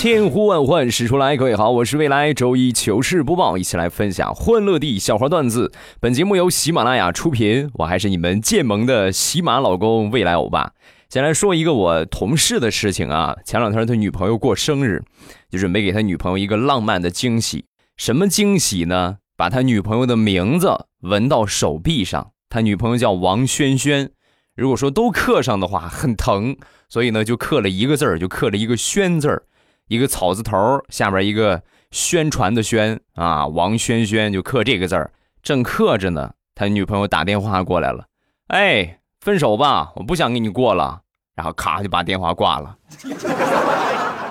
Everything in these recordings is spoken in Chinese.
千呼万唤始出来，各位好，我是未来周一糗事播报，一起来分享欢乐地笑话段子。本节目由喜马拉雅出品，我还是你们建盟的喜马老公未来欧巴。先来说一个我同事的事情啊，前两天他女朋友过生日，就准备给他女朋友一个浪漫的惊喜。什么惊喜呢？把他女朋友的名字纹到手臂上。他女朋友叫王轩轩，如果说都刻上的话很疼，所以呢就刻了一个字儿，就刻了一个轩字儿。一个草字头下边一个宣传的宣啊，王轩轩就刻这个字儿，正刻着呢，他女朋友打电话过来了，哎，分手吧，我不想跟你过了，然后咔就把电话挂了。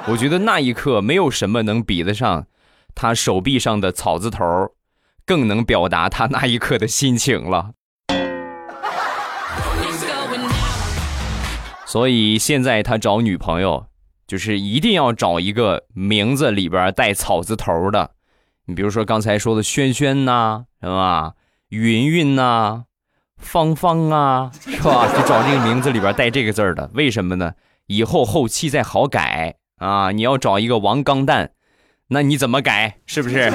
我觉得那一刻没有什么能比得上他手臂上的草字头，更能表达他那一刻的心情了。所以现在他找女朋友。就是一定要找一个名字里边带草字头的，你比如说刚才说的轩轩呐，是吧？云云呐，芳芳啊，是吧？就找这个名字里边带这个字的，为什么呢？以后后期再好改啊！你要找一个王钢蛋，那你怎么改？是不是？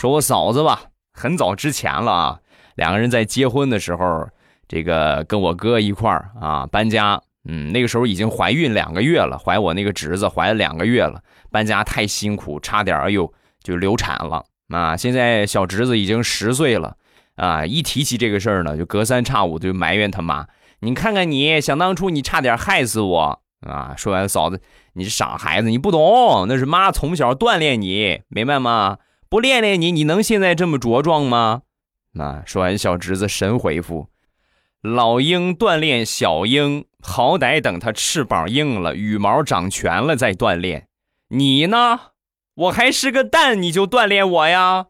说我嫂子吧，很早之前了啊。两个人在结婚的时候，这个跟我哥一块儿啊搬家，嗯，那个时候已经怀孕两个月了，怀我那个侄子怀了两个月了，搬家太辛苦，差点哎呦就流产了啊！现在小侄子已经十岁了啊，一提起这个事儿呢，就隔三差五就埋怨他妈：“你看看你，想当初你差点害死我啊！”说完，嫂子，你是傻孩子，你不懂，那是妈从小锻炼你，明白吗？不练练你，你能现在这么茁壮吗？那说完，小侄子神回复：“老鹰锻炼小鹰，好歹等它翅膀硬了，羽毛长全了再锻炼。你呢？我还是个蛋，你就锻炼我呀？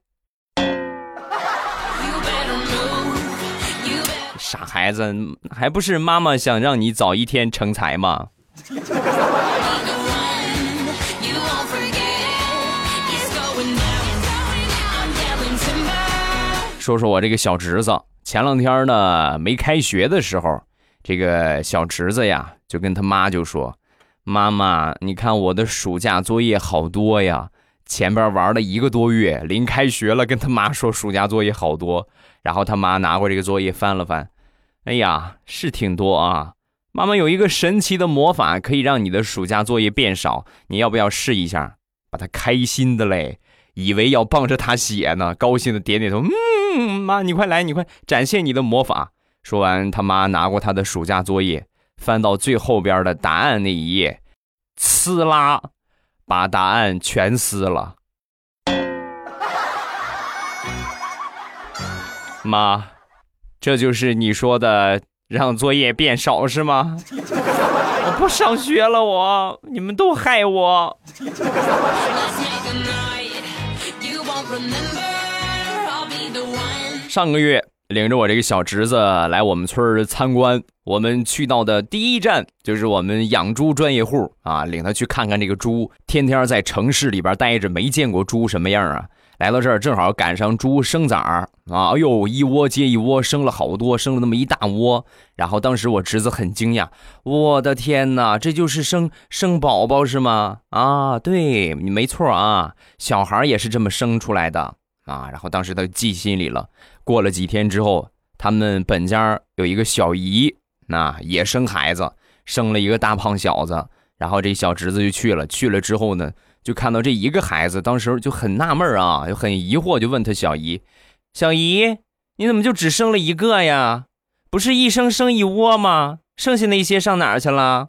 傻孩子，还不是妈妈想让你早一天成才吗？” 说说我这个小侄子，前两天呢没开学的时候，这个小侄子呀就跟他妈就说：“妈妈，你看我的暑假作业好多呀，前边玩了一个多月，临开学了，跟他妈说暑假作业好多。然后他妈拿过这个作业翻了翻，哎呀，是挺多啊。妈妈有一个神奇的魔法，可以让你的暑假作业变少，你要不要试一下？把他开心的嘞。”以为要帮着他写呢，高兴的点点头。嗯，妈，你快来，你快展现你的魔法。说完，他妈拿过他的暑假作业，翻到最后边的答案那一页，呲啦，把答案全撕了。妈，这就是你说的让作业变少是吗？我不上学了，我你们都害我。上个月领着我这个小侄子来我们村参观，我们去到的第一站就是我们养猪专业户啊，领他去看看这个猪。天天在城市里边待着，没见过猪什么样啊。来到这儿正好赶上猪生崽儿啊，哎呦，一窝接一窝，生了好多，生了那么一大窝。然后当时我侄子很惊讶，我的天哪，这就是生生宝宝是吗？啊，对你没错啊，小孩也是这么生出来的啊。然后当时他就记心里了。过了几天之后，他们本家有一个小姨，那也生孩子，生了一个大胖小子。然后这小侄子就去了，去了之后呢？就看到这一个孩子，当时就很纳闷啊，就很疑惑，就问他小姨：“小姨，你怎么就只生了一个呀？不是一生生一窝吗？剩下那些上哪儿去了？”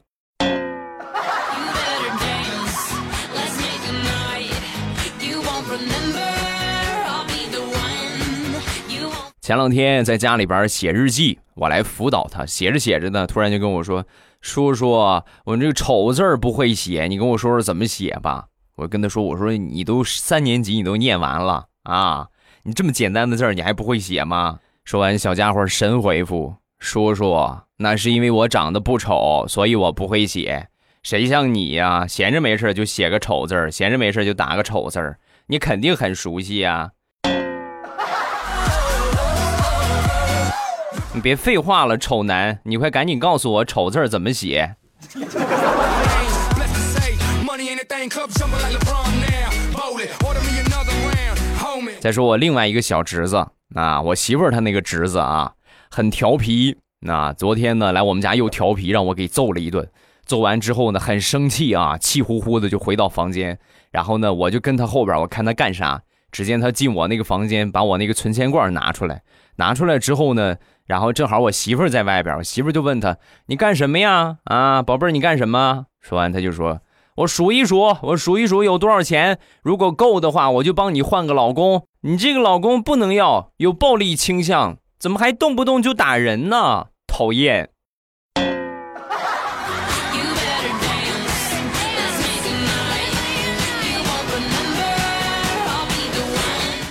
前两天在家里边写日记，我来辅导他，写着写着呢，突然就跟我说：“叔叔，我这个丑字不会写，你跟我说说怎么写吧。”我跟他说：“我说你都三年级，你都念完了啊，你这么简单的字儿你还不会写吗？”说完，小家伙神回复：“叔叔，那是因为我长得不丑，所以我不会写。谁像你呀，闲着没事就写个丑字儿，闲着没事就打个丑字儿，你肯定很熟悉呀。”你别废话了，丑男，你快赶紧告诉我丑字怎么写。Thank you 再说我另外一个小侄子啊，我媳妇儿她那个侄子啊，很调皮。那昨天呢来我们家又调皮，让我给揍了一顿。揍完之后呢，很生气啊，气呼呼的就回到房间。然后呢，我就跟他后边，我看他干啥。只见他进我那个房间，把我那个存钱罐拿出来。拿出来之后呢。然后正好我媳妇儿在外边，我媳妇儿就问他：“你干什么呀？啊，宝贝儿，你干什么？”说完他就说：“我数一数，我数一数有多少钱，如果够的话，我就帮你换个老公。你这个老公不能要，有暴力倾向，怎么还动不动就打人呢？讨厌！”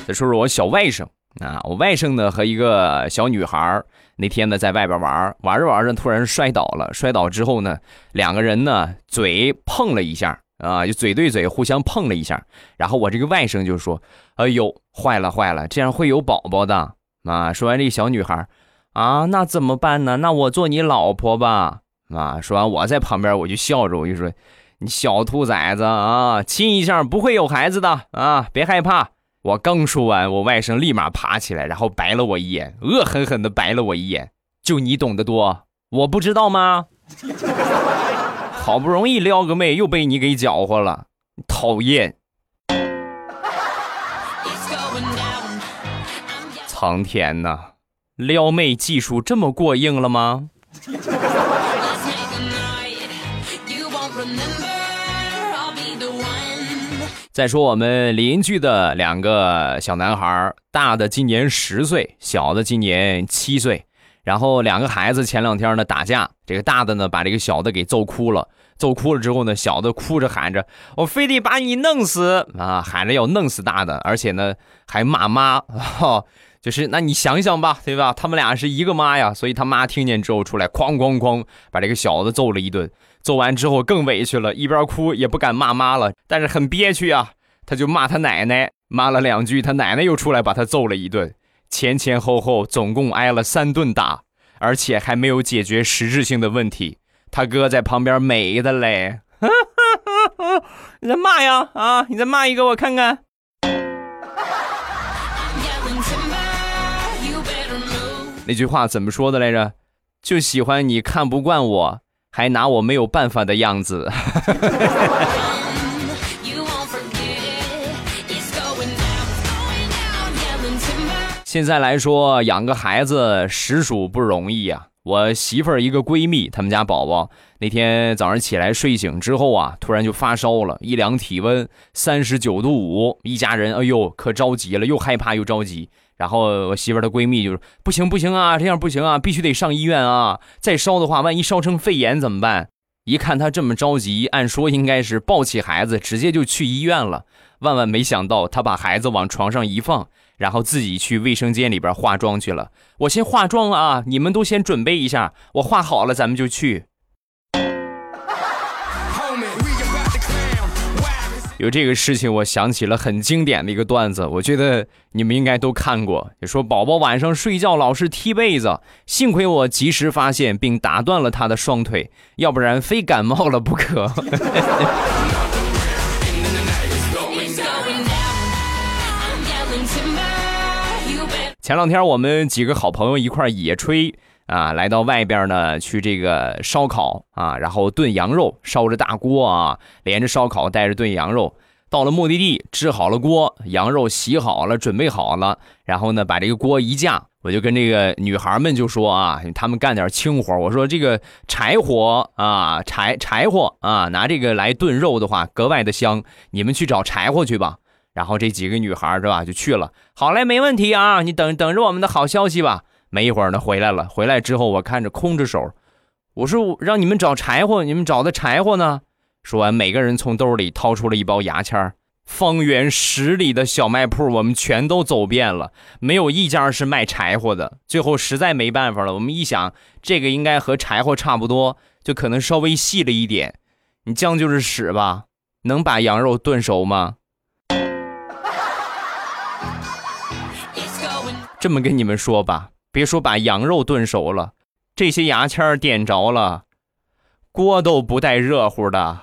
再说说我小外甥。啊，我外甥呢和一个小女孩那天呢在外边玩，玩着玩着突然摔倒了。摔倒之后呢，两个人呢嘴碰了一下啊，就嘴对嘴互相碰了一下。然后我这个外甥就说：“哎呦，坏了坏了，这样会有宝宝的。”啊，说完这小女孩啊，那怎么办呢？那我做你老婆吧。啊，说完我在旁边我就笑着我就说：“你小兔崽子啊，亲一下不会有孩子的啊，别害怕。”我刚说完，我外甥立马爬起来，然后白了我一眼，恶狠狠地白了我一眼。就你懂得多，我不知道吗？好不容易撩个妹，又被你给搅和了，讨厌！苍天呐，撩妹技术这么过硬了吗？再说我们邻居的两个小男孩，大的今年十岁，小的今年七岁。然后两个孩子前两天呢打架，这个大的呢把这个小的给揍哭了。揍哭了之后呢，小的哭着喊着：“我非得把你弄死啊！”喊着要弄死大的，而且呢还骂妈。就是那你想想吧，对吧？他们俩是一个妈呀，所以他妈听见之后出来，哐哐哐把这个小子揍了一顿。揍完之后更委屈了，一边哭也不敢骂妈了，但是很憋屈啊，他就骂他奶奶，骂了两句，他奶奶又出来把他揍了一顿，前前后后总共挨了三顿打，而且还没有解决实质性的问题。他哥在旁边美的嘞，你再骂呀啊，你再骂一个我看看。那句话怎么说的来着？就喜欢你看不惯我。还拿我没有办法的样子。现在来说，养个孩子实属不容易呀。我媳妇儿一个闺蜜，他们家宝宝那天早上起来睡醒之后啊，突然就发烧了，一量体温三十九度五，一家人哎呦可着急了，又害怕又着急。然后我媳妇儿的闺蜜就说：“不行不行啊，这样不行啊，必须得上医院啊！再烧的话，万一烧成肺炎怎么办？”一看她这么着急，按说应该是抱起孩子直接就去医院了。万万没想到，她把孩子往床上一放，然后自己去卫生间里边化妆去了。我先化妆啊，你们都先准备一下，我化好了咱们就去。有这个事情，我想起了很经典的一个段子，我觉得你们应该都看过。就说宝宝晚上睡觉老是踢被子，幸亏我及时发现并打断了他的双腿，要不然非感冒了不可。前两天我们几个好朋友一块野炊。啊，来到外边呢，去这个烧烤啊，然后炖羊肉，烧着大锅啊，连着烧烤带着炖羊肉。到了目的地，支好了锅，羊肉洗好了，准备好了，然后呢，把这个锅一架，我就跟这个女孩们就说啊，他们干点轻活，我说这个柴火啊，柴柴火啊，拿这个来炖肉的话格外的香，你们去找柴火去吧。然后这几个女孩是吧，就去了。好嘞，没问题啊，你等等着我们的好消息吧。没一会儿呢，回来了。回来之后，我看着空着手，我说让你们找柴火，你们找的柴火呢？说完，每个人从兜里掏出了一包牙签儿。方圆十里的小卖铺，我们全都走遍了，没有一家是卖柴火的。最后实在没办法了，我们一想，这个应该和柴火差不多，就可能稍微细了一点。你将就是屎吧，能把羊肉炖熟吗？这么跟你们说吧，别说把羊肉炖熟了，这些牙签点着了，锅都不带热乎的。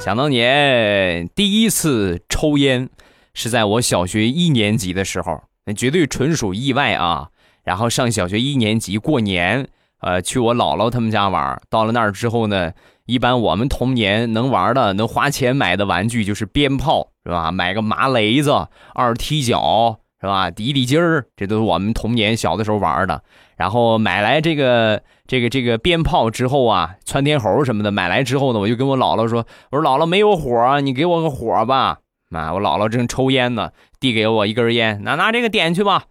想当年第一次抽烟是在我小学一年级的时候，那绝对纯属意外啊！然后上小学一年级过年，呃，去我姥姥他们家玩。到了那儿之后呢，一般我们童年能玩的、能花钱买的玩具就是鞭炮，是吧？买个麻雷子、二踢脚，是吧？滴滴筋儿，这都是我们童年小的时候玩的。然后买来这个这个这个鞭炮之后啊，窜天猴什么的买来之后呢，我就跟我姥姥说：“我说姥姥没有火，你给我个火吧。”啊，我姥姥正抽烟呢，递给我一根烟，拿拿这个点去吧。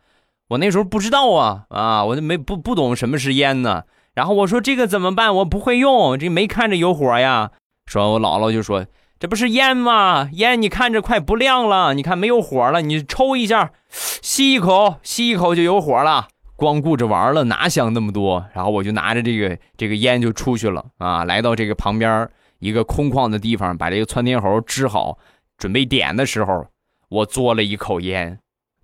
我那时候不知道啊啊，我就没不不懂什么是烟呢。然后我说这个怎么办？我不会用，这没看着有火呀。说我姥姥就说：“这不是烟吗？烟你看着快不亮了，你看没有火了，你抽一下，吸一口，吸一口就有火了。”光顾着玩了，哪想那么多？然后我就拿着这个这个烟就出去了啊，来到这个旁边一个空旷的地方，把这个窜天猴支好，准备点的时候，我嘬了一口烟。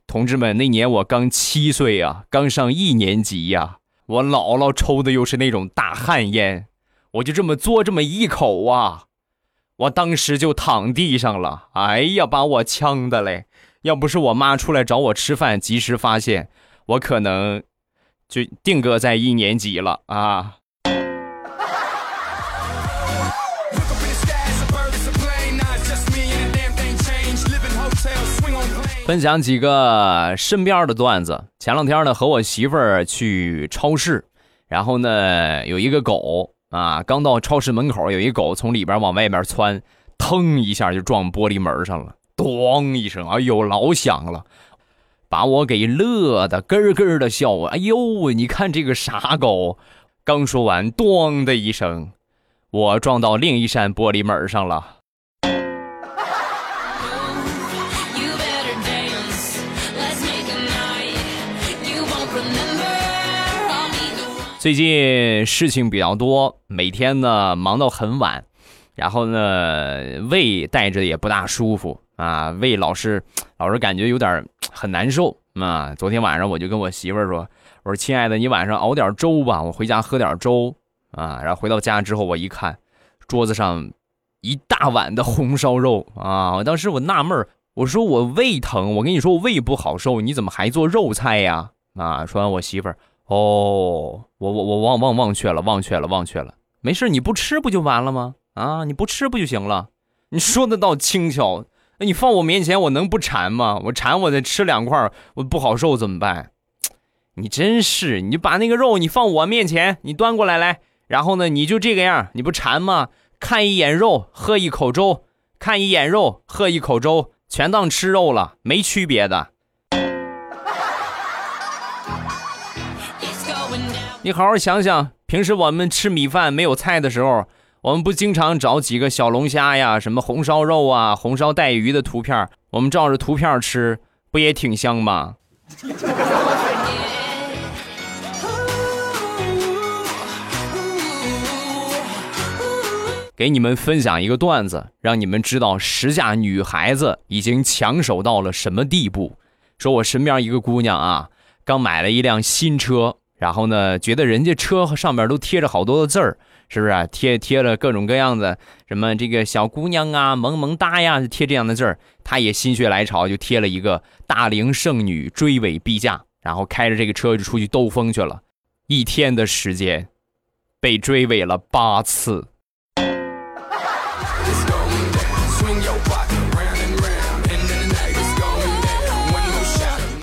同志们，那年我刚七岁啊，刚上一年级呀。我姥姥抽的又是那种大旱烟，我就这么嘬这么一口啊，我当时就躺地上了。哎呀，把我呛的嘞！要不是我妈出来找我吃饭，及时发现。我可能就定格在一年级了啊！分享几个身边的段子。前两天呢，和我媳妇儿去超市，然后呢，有一个狗啊，刚到超市门口，有一狗从里边往外面窜，腾一下就撞玻璃门上了，咣一声，哎呦，老响了。把我给乐的咯咯的笑啊！哎呦，你看这个傻狗！刚说完，咣的一声，我撞到另一扇玻璃门上了。最近事情比较多，每天呢忙到很晚，然后呢胃带着也不大舒服啊，胃老是 老是感觉有点。很难受啊！昨天晚上我就跟我媳妇儿说：“我说亲爱的，你晚上熬点粥吧，我回家喝点粥啊。”然后回到家之后，我一看，桌子上一大碗的红烧肉啊！我当时我纳闷我说我胃疼，我跟你说我胃不好受，你怎么还做肉菜呀？啊！说完我媳妇儿，哦，我我我忘忘忘却了，忘却了，忘却了。没事，你不吃不就完了吗？啊，你不吃不就行了？你说的倒轻巧。那你放我面前，我能不馋吗？我馋，我再吃两块，我不好受怎么办？你真是，你就把那个肉你放我面前，你端过来来，然后呢，你就这个样，你不馋吗？看一眼肉，喝一口粥；看一眼肉，喝一口粥，全当吃肉了，没区别的。你好好想想，平时我们吃米饭没有菜的时候。我们不经常找几个小龙虾呀，什么红烧肉啊、红烧带鱼的图片，我们照着图片吃，不也挺香吗？给你们分享一个段子，让你们知道时下女孩子已经抢手到了什么地步。说我身边一个姑娘啊，刚买了一辆新车，然后呢，觉得人家车上面都贴着好多的字儿。是不是啊？贴贴了各种各样的什么这个小姑娘啊，萌萌哒呀，贴这样的字儿。他也心血来潮，就贴了一个大龄剩女追尾必驾，然后开着这个车就出去兜风去了。一天的时间，被追尾了八次。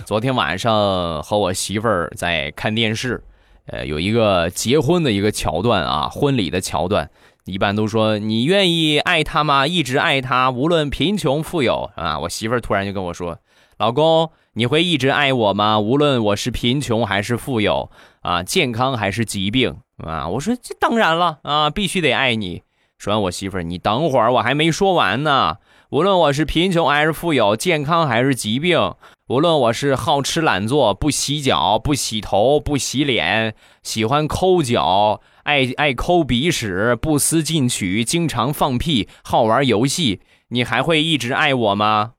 昨天晚上和我媳妇儿在看电视。呃，有一个结婚的一个桥段啊，婚礼的桥段，一般都说你愿意爱他吗？一直爱他，无论贫穷富有啊。我媳妇儿突然就跟我说：“老公，你会一直爱我吗？无论我是贫穷还是富有啊，健康还是疾病啊？我说这当然了啊，必须得爱你。说完我媳妇儿，你等会儿，我还没说完呢。无论我是贫穷还是富有，健康还是疾病，无论我是好吃懒做、不洗脚、不洗头、不洗脸、喜欢抠脚、爱爱抠鼻屎、不思进取、经常放屁、好玩游戏，你还会一直爱我吗？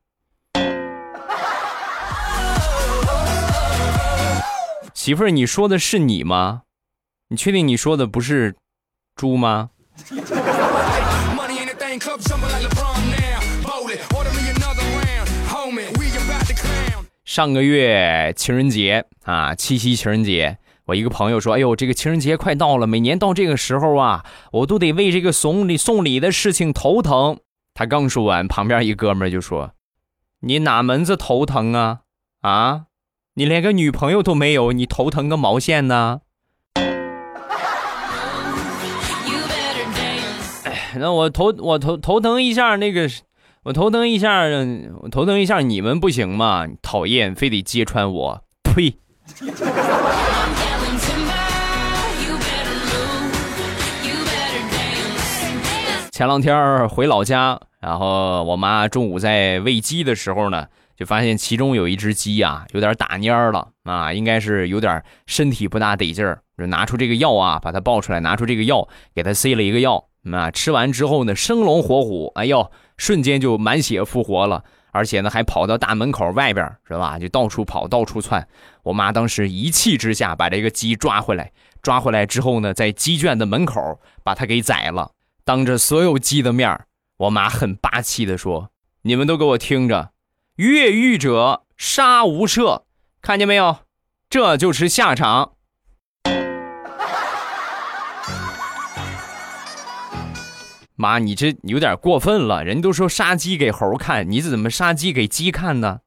媳妇儿，你说的是你吗？你确定你说的不是猪吗？上个月情人节啊，七夕情人节，我一个朋友说：“哎呦，这个情人节快到了，每年到这个时候啊，我都得为这个送礼送礼的事情头疼。”他刚说完，旁边一哥们就说：“你哪门子头疼啊？啊，你连个女朋友都没有，你头疼个毛线呢？”那我头我头头疼一下，那个我头疼一下，我头疼一下，你们不行吗？讨厌，非得揭穿我，呸！前两天回老家，然后我妈中午在喂鸡的时候呢，就发现其中有一只鸡啊，有点打蔫了啊，应该是有点身体不大得劲儿，就拿出这个药啊，把它抱出来，拿出这个药给它塞了一个药。那吃完之后呢，生龙活虎，哎呦，瞬间就满血复活了，而且呢还跑到大门口外边，是吧？就到处跑，到处窜。我妈当时一气之下把这个鸡抓回来，抓回来之后呢，在鸡圈的门口把它给宰了，当着所有鸡的面我妈很霸气的说：“你们都给我听着，越狱者杀无赦，看见没有？这就是下场。”妈，你这有点过分了。人都说杀鸡给猴看，你怎么杀鸡给鸡看呢？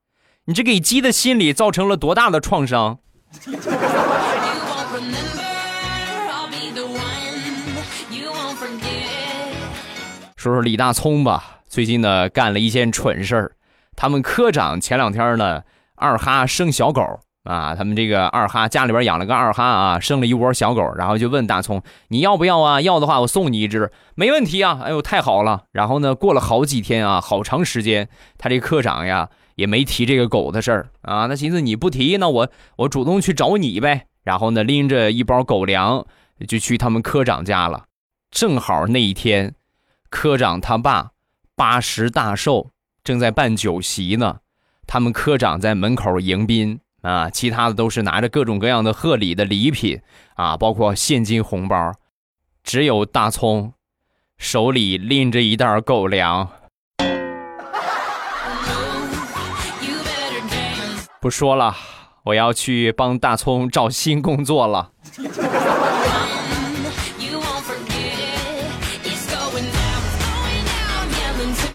你这给鸡的心理造成了多大的创伤？说说李大聪吧，最近呢干了一件蠢事儿。他们科长前两天呢二哈生小狗。啊，他们这个二哈家里边养了个二哈啊，生了一窝小狗，然后就问大葱你要不要啊？要的话我送你一只，没问题啊！哎呦，太好了！然后呢，过了好几天啊，好长时间，他这科长呀也没提这个狗的事儿啊。那寻思你不提，那我我主动去找你呗。然后呢，拎着一包狗粮就去他们科长家了。正好那一天，科长他爸八十大寿，正在办酒席呢，他们科长在门口迎宾。啊，其他的都是拿着各种各样的贺礼的礼品啊，包括现金红包，只有大葱手里拎着一袋狗粮。不说了，我要去帮大葱找新工作了。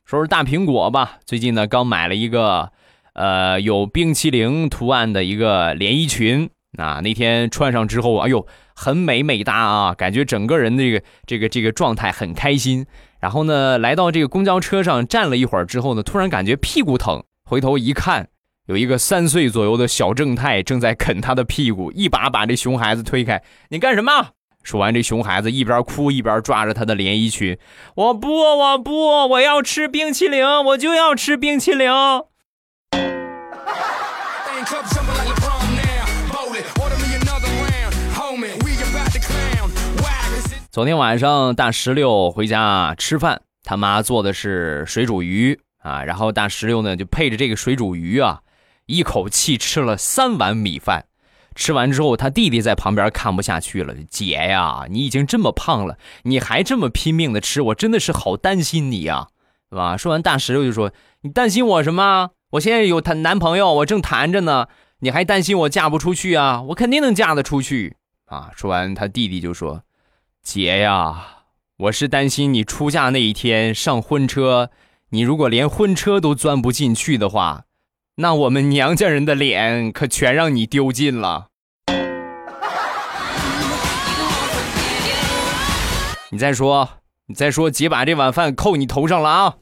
说说大苹果吧，最近呢刚买了一个。呃，有冰淇淋图案的一个连衣裙啊，那天穿上之后，哎呦，很美美哒啊，感觉整个人这个这个这个状态很开心。然后呢，来到这个公交车上站了一会儿之后呢，突然感觉屁股疼，回头一看，有一个三岁左右的小正太正在啃他的屁股，一把把这熊孩子推开，你干什么？说完，这熊孩子一边哭一边抓着他的连衣裙，我不，我不，我要吃冰淇淋，我就要吃冰淇淋。昨天晚上大石榴回家吃饭，他妈做的是水煮鱼啊，然后大石榴呢就配着这个水煮鱼啊，一口气吃了三碗米饭。吃完之后，他弟弟在旁边看不下去了：“姐呀，你已经这么胖了，你还这么拼命的吃，我真的是好担心你呀，是吧？”说完，大石榴就说：“你担心我什么？”我现在有谈男朋友，我正谈着呢，你还担心我嫁不出去啊？我肯定能嫁得出去啊！说完，他弟弟就说：“姐呀，我是担心你出嫁那一天上婚车，你如果连婚车都钻不进去的话，那我们娘家人的脸可全让你丢尽了。”你再说，你再说，姐把这碗饭扣你头上了啊！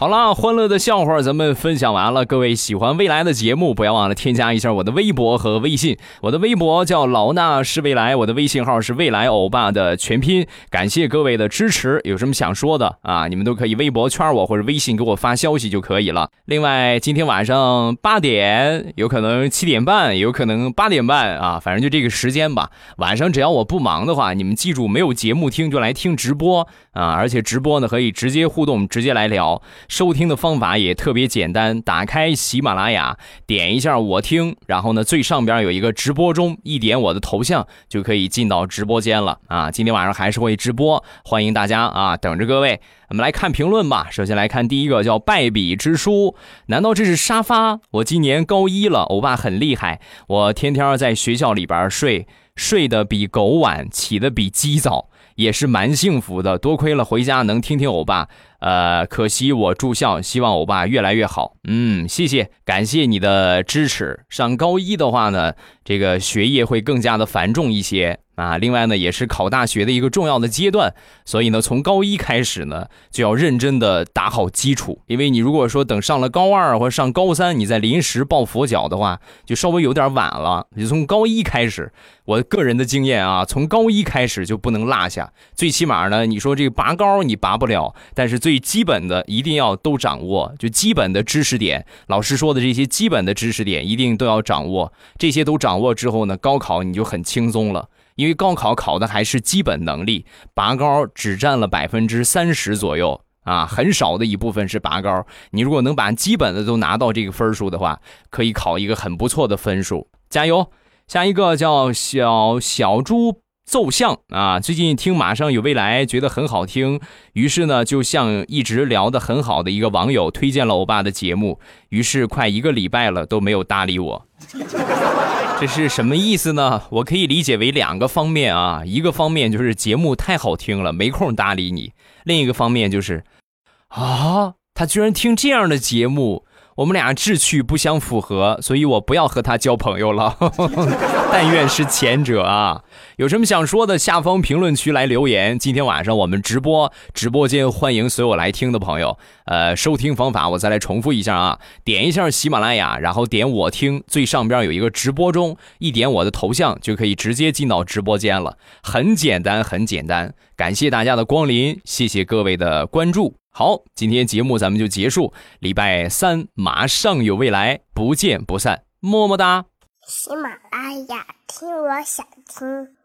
好了，欢乐的笑话咱们分享完了。各位喜欢未来的节目，不要忘了添加一下我的微博和微信。我的微博叫老衲是未来，我的微信号是未来欧巴的全拼。感谢各位的支持，有什么想说的啊？你们都可以微博圈我或者微信给我发消息就可以了。另外，今天晚上八点，有可能七点半，有可能八点半啊，反正就这个时间吧。晚上只要我不忙的话，你们记住没有节目听就来听直播啊，而且直播呢可以直接互动，直接来聊。收听的方法也特别简单，打开喜马拉雅，点一下我听，然后呢最上边有一个直播中，一点我的头像就可以进到直播间了啊！今天晚上还是会直播，欢迎大家啊，等着各位。我们来看评论吧，首先来看第一个叫败笔之书，难道这是沙发？我今年高一了，欧巴很厉害，我天天在学校里边睡，睡得比狗晚，起得比鸡早，也是蛮幸福的。多亏了回家能听听欧巴。呃，可惜我住校，希望欧巴越来越好。嗯，谢谢，感谢你的支持。上高一的话呢，这个学业会更加的繁重一些啊。另外呢，也是考大学的一个重要的阶段，所以呢，从高一开始呢，就要认真的打好基础。因为你如果说等上了高二或者上高三，你再临时抱佛脚的话，就稍微有点晚了。就从高一开始，我个人的经验啊，从高一开始就不能落下。最起码呢，你说这个拔高你拔不了，但是最最基本的一定要都掌握，就基本的知识点，老师说的这些基本的知识点一定都要掌握。这些都掌握之后呢，高考你就很轻松了，因为高考考的还是基本能力，拔高只占了百分之三十左右啊，很少的一部分是拔高。你如果能把基本的都拿到这个分数的话，可以考一个很不错的分数，加油！下一个叫小小猪。奏相啊！最近听马上有未来，觉得很好听，于是呢，就向一直聊得很好的一个网友推荐了欧巴的节目，于是快一个礼拜了都没有搭理我，这是什么意思呢？我可以理解为两个方面啊，一个方面就是节目太好听了，没空搭理你；另一个方面就是啊，他居然听这样的节目。我们俩志趣不相符合，所以我不要和他交朋友了。但愿是前者啊！有什么想说的，下方评论区来留言。今天晚上我们直播，直播间欢迎所有来听的朋友。呃，收听方法我再来重复一下啊，点一下喜马拉雅，然后点我听，最上边有一个直播中，一点我的头像就可以直接进到直播间了。很简单，很简单。感谢大家的光临，谢谢各位的关注。好，今天节目咱们就结束。礼拜三马上有未来，不见不散，么么哒。喜马拉雅，听我想听。